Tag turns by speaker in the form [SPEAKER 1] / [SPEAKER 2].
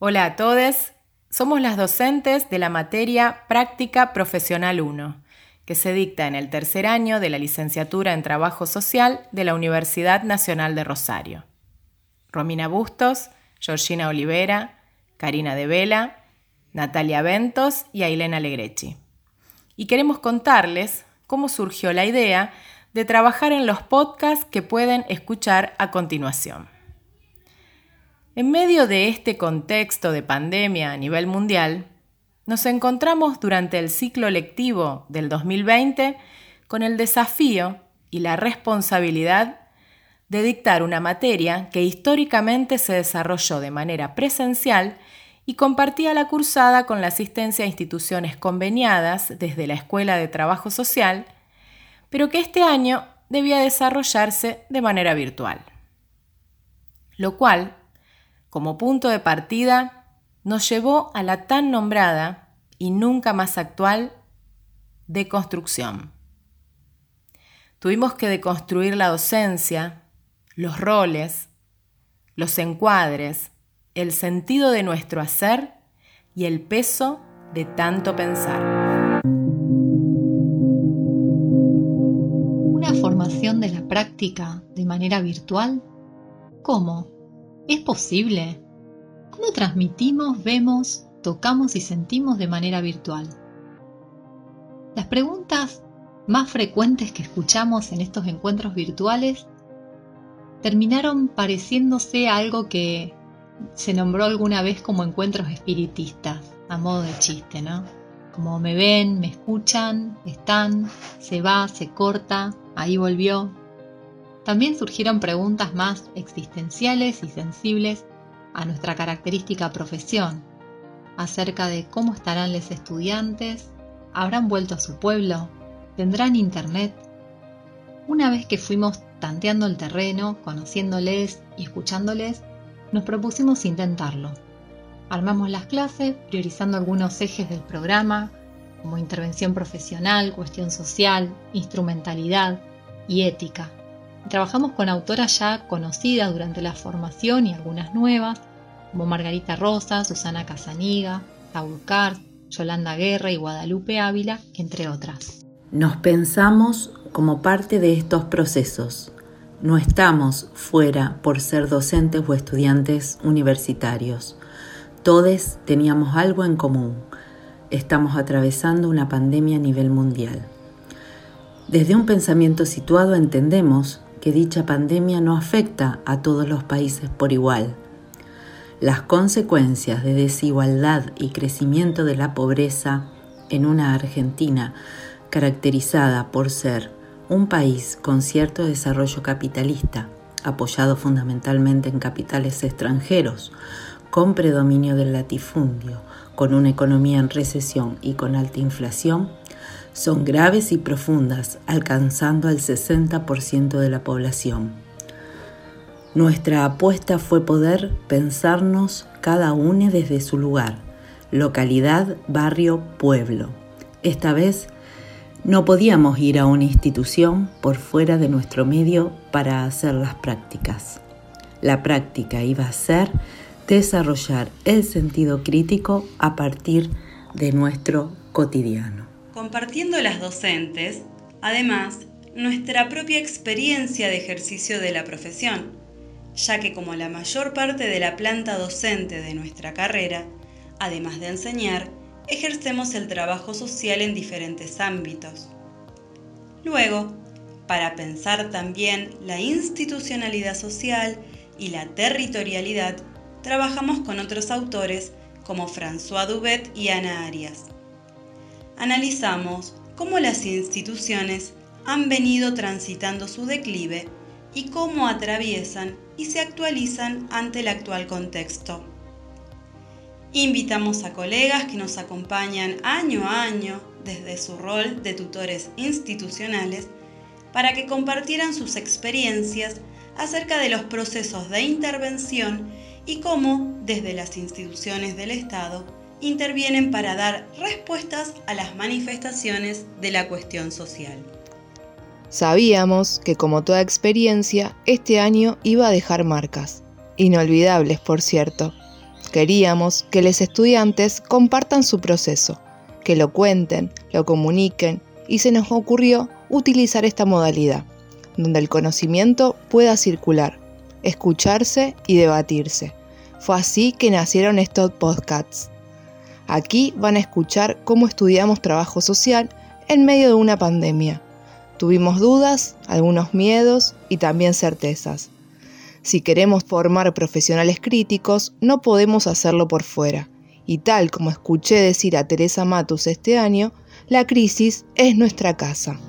[SPEAKER 1] Hola a todos, somos las docentes de la materia Práctica Profesional 1, que se dicta en el tercer año de la licenciatura en Trabajo Social de la Universidad Nacional de Rosario. Romina Bustos, Georgina Olivera, Karina de Vela, Natalia Ventos y Ailena Legrechi. Y queremos contarles cómo surgió la idea de trabajar en los podcasts que pueden escuchar a continuación. En medio de este contexto de pandemia a nivel mundial, nos encontramos durante el ciclo lectivo del 2020 con el desafío y la responsabilidad de dictar una materia que históricamente se desarrolló de manera presencial y compartía la cursada con la asistencia a instituciones conveniadas desde la Escuela de Trabajo Social, pero que este año debía desarrollarse de manera virtual. Lo cual como punto de partida, nos llevó a la tan nombrada y nunca más actual deconstrucción. Tuvimos que deconstruir la docencia, los roles, los encuadres, el sentido de nuestro hacer y el peso de tanto pensar.
[SPEAKER 2] ¿Una formación de la práctica de manera virtual? ¿Cómo? ¿Es posible? ¿Cómo transmitimos, vemos, tocamos y sentimos de manera virtual? Las preguntas más frecuentes que escuchamos en estos encuentros virtuales terminaron pareciéndose a algo que se nombró alguna vez como encuentros espiritistas, a modo de chiste, ¿no? Como me ven, me escuchan, están, se va, se corta, ahí volvió, también surgieron preguntas más existenciales y sensibles a nuestra característica profesión, acerca de cómo estarán los estudiantes, habrán vuelto a su pueblo, tendrán internet. Una vez que fuimos tanteando el terreno, conociéndoles y escuchándoles, nos propusimos intentarlo. Armamos las clases priorizando algunos ejes del programa, como intervención profesional, cuestión social, instrumentalidad y ética. Trabajamos con autoras ya conocidas durante la formación y algunas nuevas, como Margarita Rosa, Susana Casaniga, Paul Cart, Yolanda Guerra y Guadalupe Ávila, entre otras.
[SPEAKER 3] Nos pensamos como parte de estos procesos. No estamos fuera por ser docentes o estudiantes universitarios. Todos teníamos algo en común. Estamos atravesando una pandemia a nivel mundial. Desde un pensamiento situado entendemos que dicha pandemia no afecta a todos los países por igual. Las consecuencias de desigualdad y crecimiento de la pobreza en una Argentina caracterizada por ser un país con cierto desarrollo capitalista, apoyado fundamentalmente en capitales extranjeros, con predominio del latifundio, con una economía en recesión y con alta inflación, son graves y profundas, alcanzando al 60% de la población. Nuestra apuesta fue poder pensarnos cada uno desde su lugar, localidad, barrio, pueblo. Esta vez no podíamos ir a una institución por fuera de nuestro medio para hacer las prácticas. La práctica iba a ser desarrollar el sentido crítico a partir de nuestro cotidiano
[SPEAKER 4] compartiendo las docentes, además, nuestra propia experiencia de ejercicio de la profesión, ya que como la mayor parte de la planta docente de nuestra carrera, además de enseñar, ejercemos el trabajo social en diferentes ámbitos. Luego, para pensar también la institucionalidad social y la territorialidad, trabajamos con otros autores como François Dubet y Ana Arias analizamos cómo las instituciones han venido transitando su declive y cómo atraviesan y se actualizan ante el actual contexto. Invitamos a colegas que nos acompañan año a año desde su rol de tutores institucionales para que compartieran sus experiencias acerca de los procesos de intervención y cómo desde las instituciones del Estado intervienen para dar respuestas a las manifestaciones de la cuestión social.
[SPEAKER 5] Sabíamos que como toda experiencia, este año iba a dejar marcas, inolvidables por cierto, Queríamos que los estudiantes compartan su proceso, que lo cuenten, lo comuniquen y se nos ocurrió utilizar esta modalidad, donde el conocimiento pueda circular, escucharse y debatirse. Fue así que nacieron estos podcasts. Aquí van a escuchar cómo estudiamos trabajo social en medio de una pandemia. Tuvimos dudas, algunos miedos y también certezas. Si queremos formar profesionales críticos, no podemos hacerlo por fuera. Y tal como escuché decir a Teresa Matus este año, la crisis es nuestra casa.